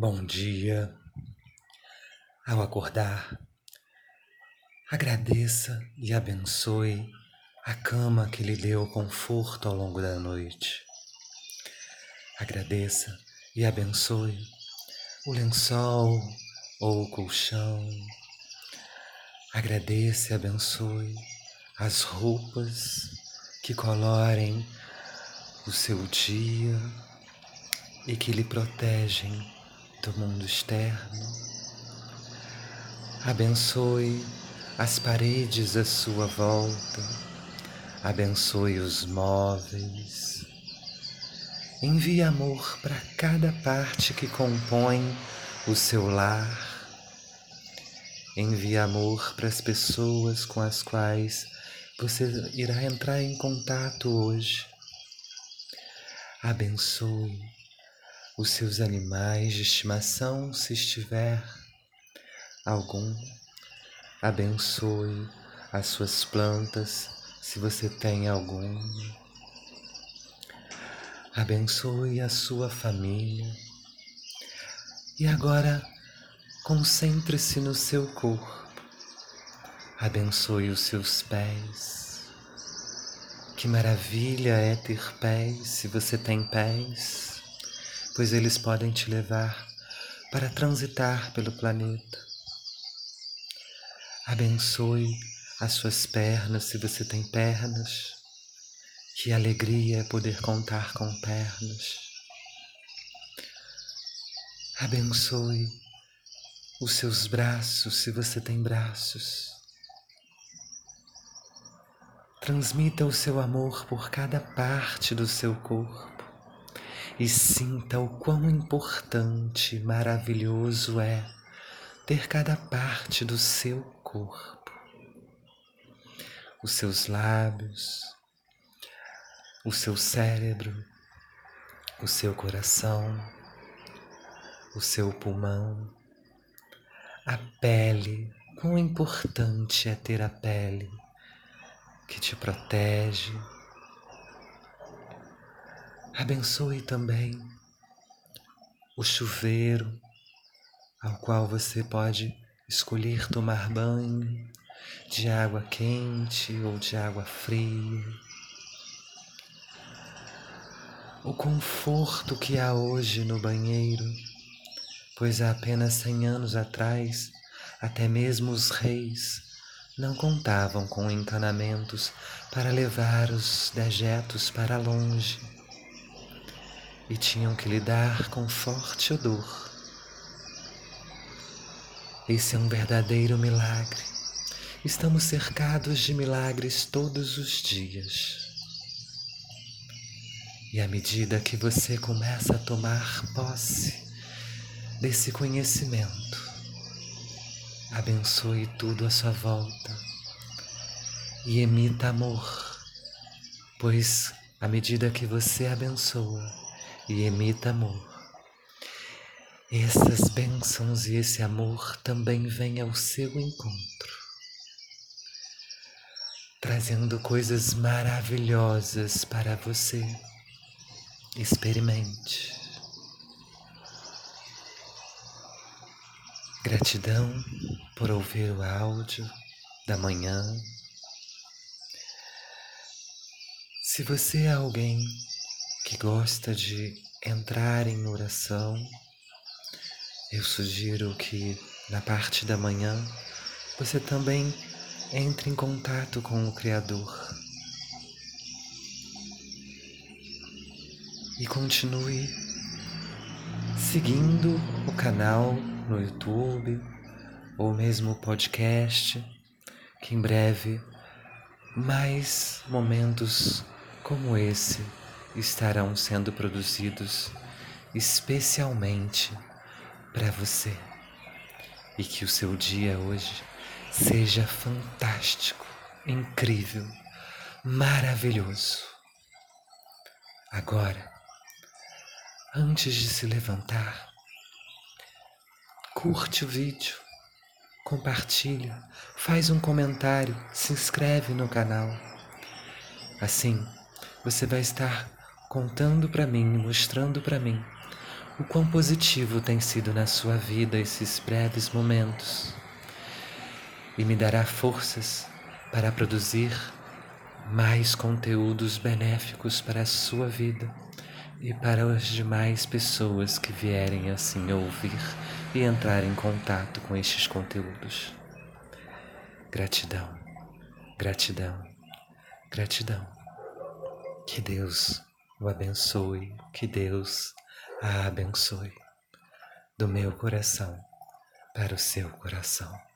Bom dia. Ao acordar, agradeça e abençoe a cama que lhe deu conforto ao longo da noite. Agradeça e abençoe o lençol ou o colchão. Agradeça e abençoe as roupas que colorem o seu dia e que lhe protegem do mundo externo. Abençoe as paredes à sua volta, abençoe os móveis. Envie amor para cada parte que compõe o seu lar. Envie amor para as pessoas com as quais você irá entrar em contato hoje. Abençoe os seus animais de estimação, se estiver algum. Abençoe as suas plantas, se você tem algum. Abençoe a sua família. E agora, concentre-se no seu corpo. Abençoe os seus pés. Que maravilha é ter pés, se você tem pés pois eles podem te levar para transitar pelo planeta. Abençoe as suas pernas se você tem pernas. Que alegria é poder contar com pernas. Abençoe os seus braços se você tem braços. Transmita o seu amor por cada parte do seu corpo e sinta o quão importante e maravilhoso é ter cada parte do seu corpo, os seus lábios, o seu cérebro, o seu coração, o seu pulmão, a pele. Quão importante é ter a pele que te protege, Abençoe também o chuveiro ao qual você pode escolher tomar banho de água quente ou de água fria. O conforto que há hoje no banheiro, pois há apenas cem anos atrás, até mesmo os reis não contavam com encanamentos para levar os dejetos para longe e tinham que lidar com forte odor. Esse é um verdadeiro milagre. Estamos cercados de milagres todos os dias. E à medida que você começa a tomar posse desse conhecimento, abençoe tudo à sua volta e emita amor, pois à medida que você abençoa, e emita amor. Essas bênçãos e esse amor também vêm ao seu encontro, trazendo coisas maravilhosas para você. Experimente. Gratidão por ouvir o áudio da manhã. Se você é alguém que gosta de entrar em oração, eu sugiro que na parte da manhã você também entre em contato com o Criador. E continue seguindo o canal no YouTube ou mesmo o podcast, que em breve mais momentos como esse estarão sendo produzidos especialmente para você. E que o seu dia hoje seja fantástico, incrível, maravilhoso. Agora, antes de se levantar, curte o vídeo, compartilha, faz um comentário, se inscreve no canal. Assim, você vai estar contando para mim, mostrando para mim o quão positivo tem sido na sua vida esses breves momentos e me dará forças para produzir mais conteúdos benéficos para a sua vida e para as demais pessoas que vierem assim ouvir e entrar em contato com estes conteúdos. Gratidão, gratidão, gratidão. Que Deus o abençoe, que Deus a abençoe. Do meu coração para o seu coração.